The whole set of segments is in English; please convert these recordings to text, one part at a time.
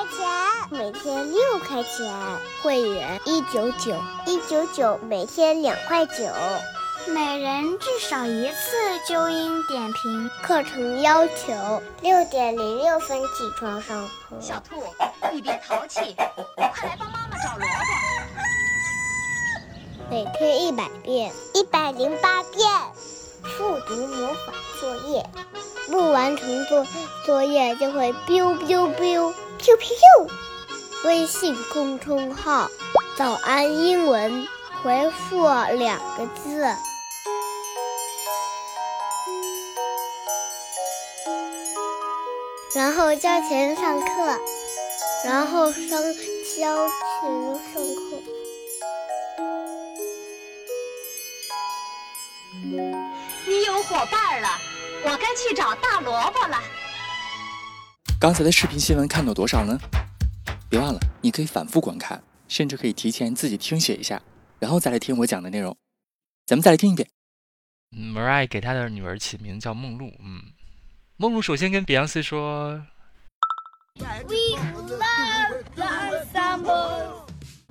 块钱，每天六块钱。会员一九九，一九九每天两块九。每人至少一次纠音点评。课程要求六点零六分起床上课。小兔，你别淘气，快来帮妈妈找萝卜。每天一百遍，一百零八遍。复读魔法作业。不完成作作业就会 biu biu biu Q Q，。微信公众号“早安英文”，回复两个字，然后交钱上课，然后上交钱上课。你有伙伴了。我该去找大萝卜了。刚才的视频新闻看到多少呢？别忘了，你可以反复观看，甚至可以提前自己听写一下，然后再来听我讲的内容。咱们再来听一遍。Mariah 给她的女儿起名叫梦露。嗯，梦露首先跟比昂斯说：“We love ensemble,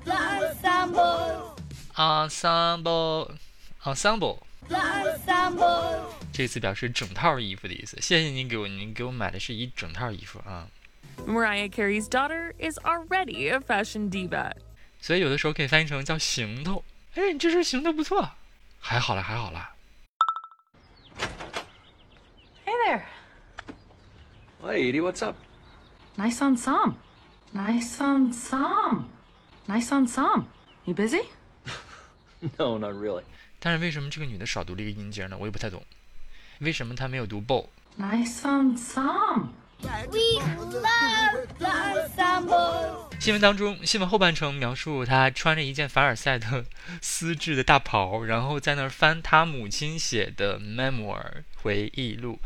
ensemble, ensemble, ensemble。”这次表示整套衣服的意思。谢谢您给我，您给我买的是一整套衣服啊。Mariah Carey's daughter is already a fashion diva。所以有的时候可以翻译成叫行头。哎，你这身行头不错。还好了，还好了。Hey there. Hey, Edie, what's up? Nice ensemble. Nice ensemble. Nice ensemble. You busy? no, not really. 但是为什么这个女的少读了一个音节呢？我也不太懂。为什么他没有读 bow？My song song。We love ensemble 新闻当中，新闻后半程描述他穿着一件凡尔赛的丝质的大袍，然后在那儿翻他母亲写的 memoir 回忆录。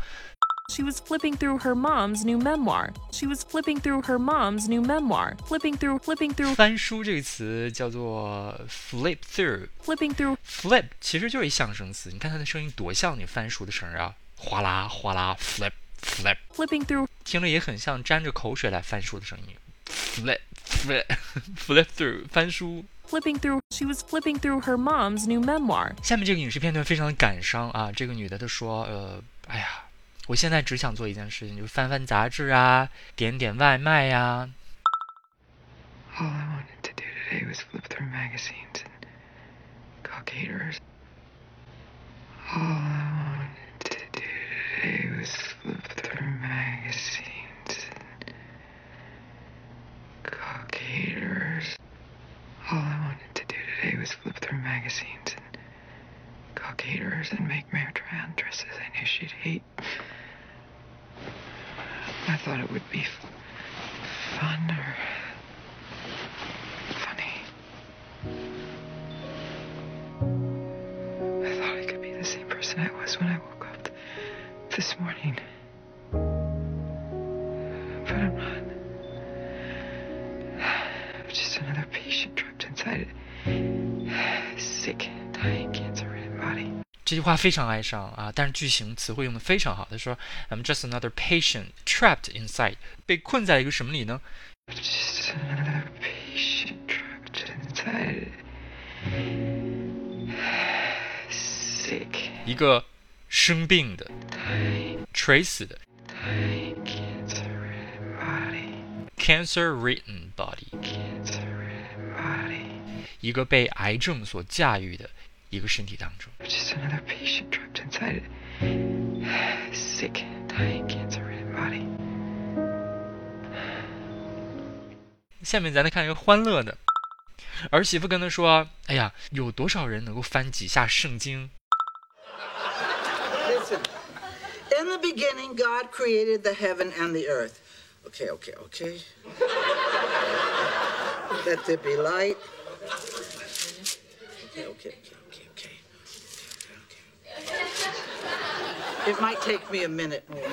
She was flipping through her mom's new memoir. She was flipping through her mom's new memoir. Flipping through, flipping through. 翻书这个词叫做 flip through. Flipping through. Flip 其实就是一象声词，你看它的声音多像你翻书的声啊，哗啦哗啦，flip flip. Flipping through 听着也很像沾着口水来翻书的声音。Flip flip flip through 翻书。Flipping through, she was flipping through her mom's new memoir. 下面这个影视片段非常的感伤啊，这个女的她说，呃，哎呀。 我现在只想做一件事情，就是翻翻杂志啊，点点外卖呀。All I wanted to do today was flip through magazines and call caterers. All I wanted to do today was flip through magazines and call caterers. All I wanted to do today was flip through magazines and call caterers and make Mary try on dresses I knew she'd hate. I thought it would be fun or funny. I thought I could be the same person I was when I woke up this morning. 话非常哀伤啊，但是句型词汇用的非常好。他说：“I'm just another patient trapped inside，被困在一个什么里呢？” Just another patient trapped inside. Sick. 一个生病的、垂死的、 cancer-ridden body. cancer-ridden body。 Cancer-ridden 一个被癌症所驾驭的一个身体当中。 Just another patient trapped inside it. Sick, dying, cancer-ridden body. 下面咱来看一个欢乐的，儿媳妇跟他说：“哎呀，有多少人能够翻几下圣经？Listen. In the beginning, God created the heaven and the earth. Okay, okay, okay. Let there be light. Okay, okay, okay. It might take me a minute more.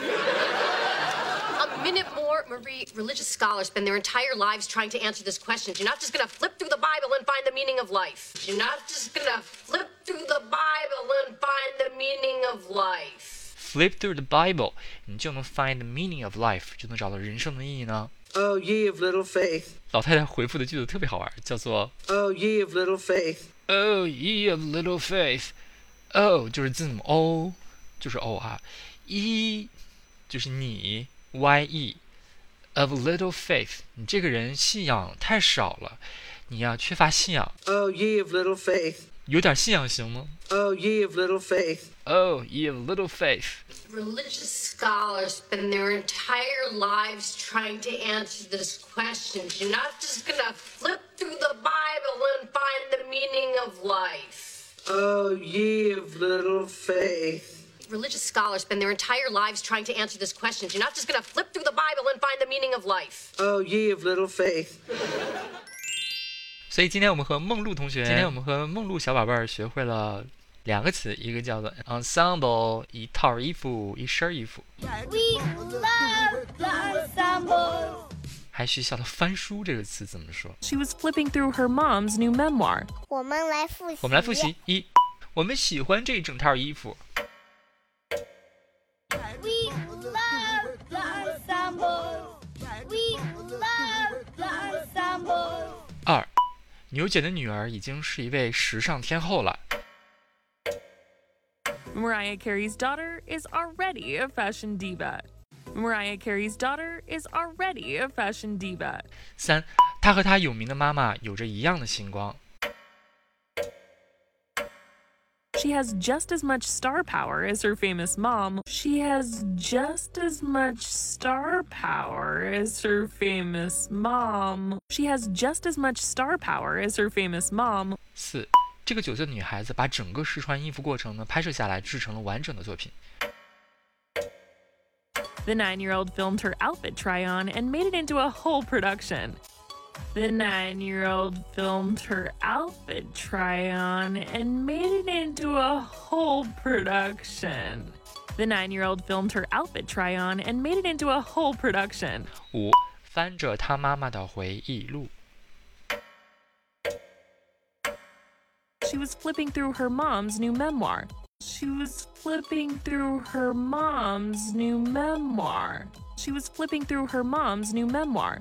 A minute more, Marie. Religious scholars spend their entire lives trying to answer this question. You're not just going to flip through the Bible and find the meaning of life. You're not just going to flip through the Bible and find the meaning of life. Flip through the Bible，你就能 find the meaning of life，就能找到人生的意义呢。 Oh, ye of little faith. 老太太回复的句子特别好玩，叫做 Oh, ye of little faith. Oh, ye of little faith. O 就是字母 O， 就是 O 啊。E 就是你 Y E of little faith，你这个人信仰太少了，你呀、缺乏信仰， Oh, ye of little faith. 有点信仰行吗 Oh, ye of little faith. ？Oh, ye of little faith. Religious scholars spend their entire lives trying to answer this question. You're not just going to flip through the Bible and find the meaning of life. Oh, ye of little faith. Religious scholars spend their entire lives trying to answer this question. You're not just going to flip through the Bible and find the meaning of life. Oh, ye of little faith. 所以今天我们和梦露同学，今天我们和梦露小宝贝儿学会了两个词，一个叫做 ensemble，一套衣服，一身衣服， We love the ensemble. 还学晓了翻书这个词怎么说。 She was flipping through her mom's new memoir. 我们来复习。我们来复习一，我们喜欢这整套衣服。 牛姐的女儿已经是一位时尚天后了。Mariah Carey's daughter is already a fashion diva. Mariah Carey's daughter is already a fashion diva. 三，她和她有名的妈妈有着一样的星光。She has just as much star power as her famous mom. She has just as much star power as her famous mom. She has just as much star power as her famous mom. 四，这个九岁的女孩子把整个试穿衣服过程呢拍摄下来，制成了完整的作品。 The nine year old filmed her outfit try on and made it into a whole production. The nine year old filmed her outfit try on and made it into a whole production. The nine year old filmed her outfit try on and made it into a whole production. 五，翻着她妈妈的回忆录。 She was flipping through her mom's new memoir. She was flipping through her mom's new memoir. She was flipping through her mom's new memoir.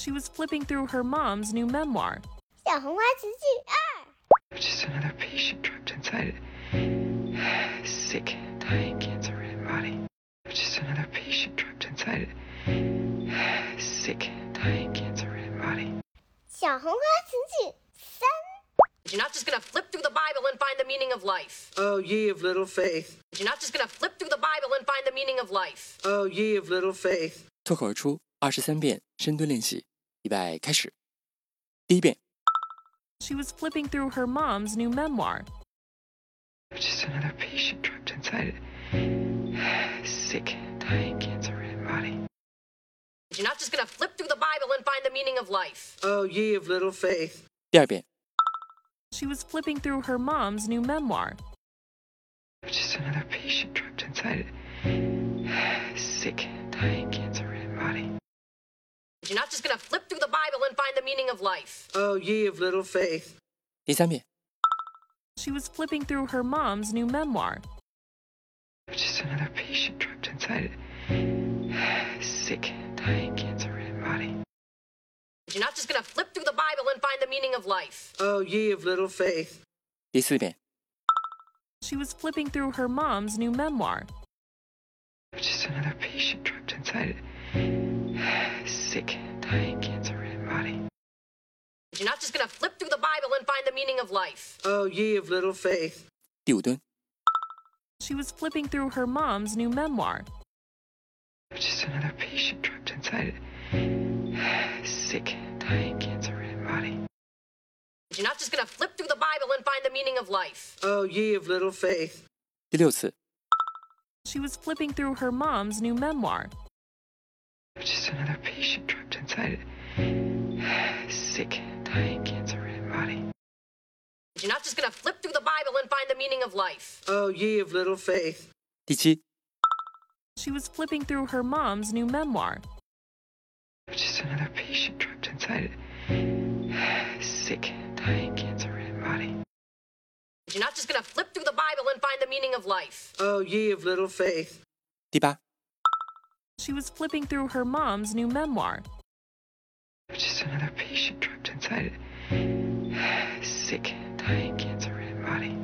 She was flipping through her mom's new memoir. 小红花词句二， Just another patient trapped inside it. Sick, dying, cancer-ridden body. Just another patient trapped inside it. Sick, dying, cancer-ridden body. 小红花词句三， You're not just going to flip through the Bible and find the meaning of life. Oh, ye of little faith. You're not just going to flip through the Bible and find the meaning of life. Oh, ye of little faith. 脱口而出二十三遍深蹲练习， 预备开始。第一遍， She was flipping through her mom's new memoir. Just another patient trapped inside it. Sick, dying, cancer-ridden body. You're not just going to flip through the Bible and find the meaning of life. Oh, ye of little faith. 第二遍， She was flipping through her mom's new memoir. Just another patient trapped inside it. Sick, dying, cancer-ridden body. You're not just going to flip through the Bible and find the meaning of life. Oh, ye of little faith. 第三遍， She was flipping through her mom's new memoir. Just another patient trapped inside a sick, dying, cancer-ridden body. You're not just gonna flip through the Bible and find the meaning of life. Oh, ye of little faith. 第四遍， She was flipping through her mom's new memoir. Just another patient trapped inside a sick, dying, cancer-ridden body. You're not just gonna flip through the Bible and find the meaning of life. Oh, ye of little faith. 第五蹲， She was flipping through her mom's new memoir. Just another patient trapped inside a sick, dying, cancer-ridden body. You're not just gonna flip through the Bible and find the meaning of life. Oh, ye of little faith. 第六次， She was flipping through her mom's new memoir. Just another patient trapped inside a Sick, dying, cancer-ridden body. You're not just gonna flip through the Bible and find the meaning of life. Oh, ye of little faith. Did you? She was flipping through her mom's new memoir. Just another patient trapped inside a Sick, dying, cancer-ridden body. You're not just gonna flip through the Bible and find the meaning of life. Oh, ye of little faith. 第八。She was flipping through her mom's new memoir. Just another patient trapped inside a sick, dying, cancer-ridden body.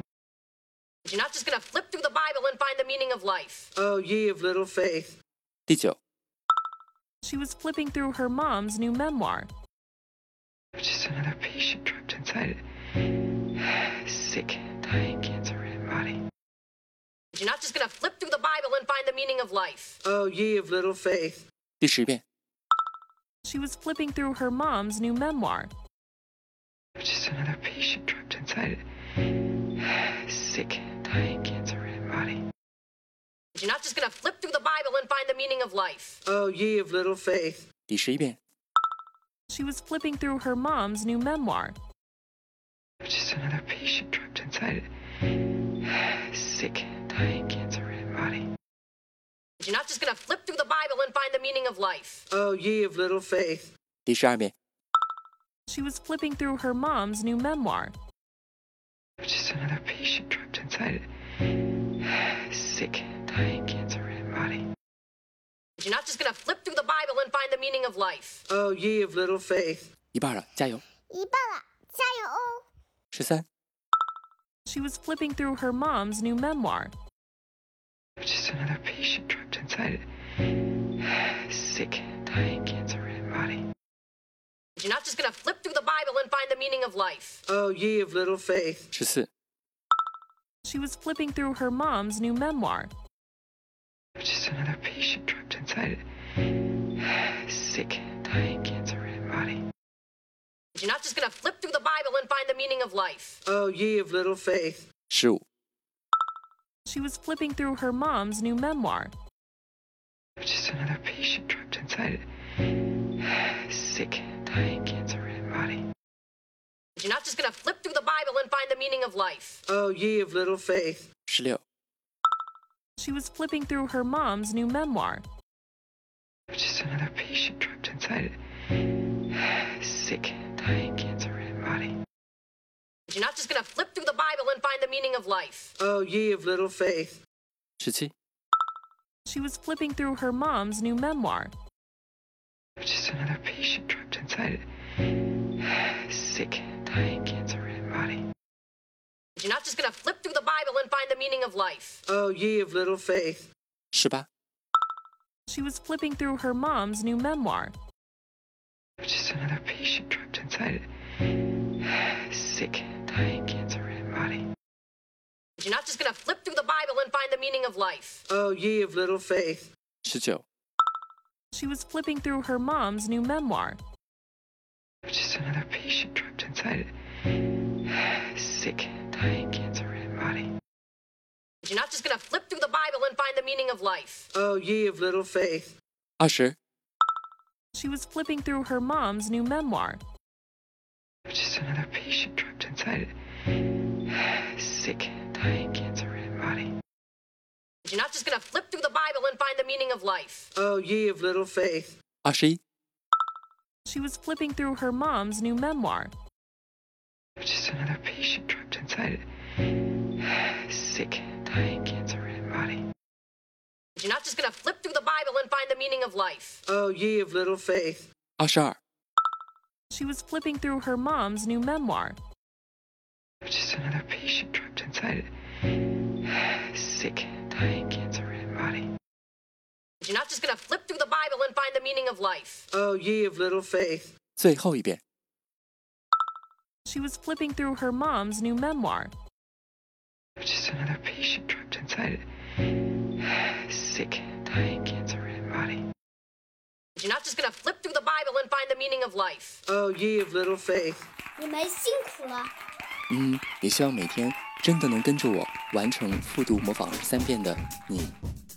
You're not just gonna flip through the Bible and find the meaning of life. Oh, ye of little faith. 第九，She was flipping through her mom's new memoir. Just another patient trapped inside You're not just gonna flip through the Bible and find the meaning of life. Oh, ye of little faith. 第十遍， She was flipping through her mom's new memoir. Just another patient trapped inside a sick, dying, cancer-ridden body. You're not just gonna flip through the Bible and find the meaning of life. Oh, ye of little faith. 第十一遍， She was flipping through her mom's new memoir. Just another patient trapped inside a sick, dying, cancer-ridden body. You're not just gonna flip through the Bible and find the meaning of life. Oh, ye of little faith. 第十二遍， She was flipping through her mom's new memoir. Just another patient trapped inside a sick, dying, cancer-ridden body. You're not just gonna flip through the Bible and find the meaning of life. Oh, ye of little faith. 一半了，加油！一半了，加油哦！十三， She was flipping through her mom's new memoir. Just another patient trapped inside a sick, dying, cancer-ridden body. You're not just gonna flip through the Bible and find the meaning of life. Oh, ye of little faith. 十四， She was flipping through her mom's new memoir. Just another patient trapped inside a sick, dying, cancer-ridden body. You're not just gonna flip through the Bible and find the meaning of life. Oh, ye of little faith. 十五， She was flipping through her mom's new memoir. Just another patient trapped inside a sick, dying, cancer-ridden body. You're not just gonna flip through the Bible and find the meaning of life. Oh, ye of little faith. 十六， She was flipping through her mom's new memoir. Just another patient trapped inside a sick, dying, cancer-ridden body. You're not just gonna flip through the Bible and find the meaning of life. Oh, ye of little faith. 十七， She was flipping through her mom's new memoir. Just another patient trapped inside a sick, dying, cancer-ridden body. You're not just gonna flip through the Bible and find the meaning of life. Oh, ye of little faith. 十八，She was flipping through her mom's new memoir. Just another patient trapped inside a sick, dying, cancer-ridden body. You're not just going to flip through the Bible and find the meaning of life. Oh, ye of little faith. 19. She was flipping through her mom's new memoir. Just another patient trapped inside it. Sick, dying, cancer ridden body. You're not just going to flip through the Bible and find the meaning of life. Oh, ye of little faith. Usher. She was flipping through her mom's new memoir. Just another patient trapped meaning of life. Oh, ye of little faith. Ashi. She was flipping through her mom's new memoir. Just another patient trapped inside it. Sick, dying cancer ridden body. You're not just gonna flip through the Bible and find the meaning of life. Oh, ye of little faith. Ashar. She was flipping through her mom's new memoir. Just another patient trapped inside it. Sick, dying, cancer ridden body. You're not just gonna flip through the Bible and find the meaning of life. Oh, ye of little faith. 最后一遍。 She was flipping through her mom's new memoir. Just another patient trapped inside it. Sick, dying, cancer-ridden body. You're not just gonna flip through the Bible and find the meaning of life. Oh, ye of little faith. 你们辛苦了。嗯，也希望每天真的能跟着我完成复读模仿三遍的你，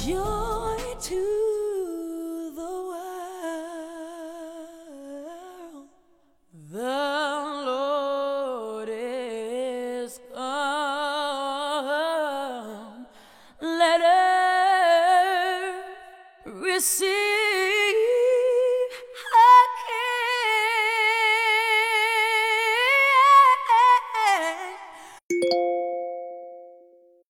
Joy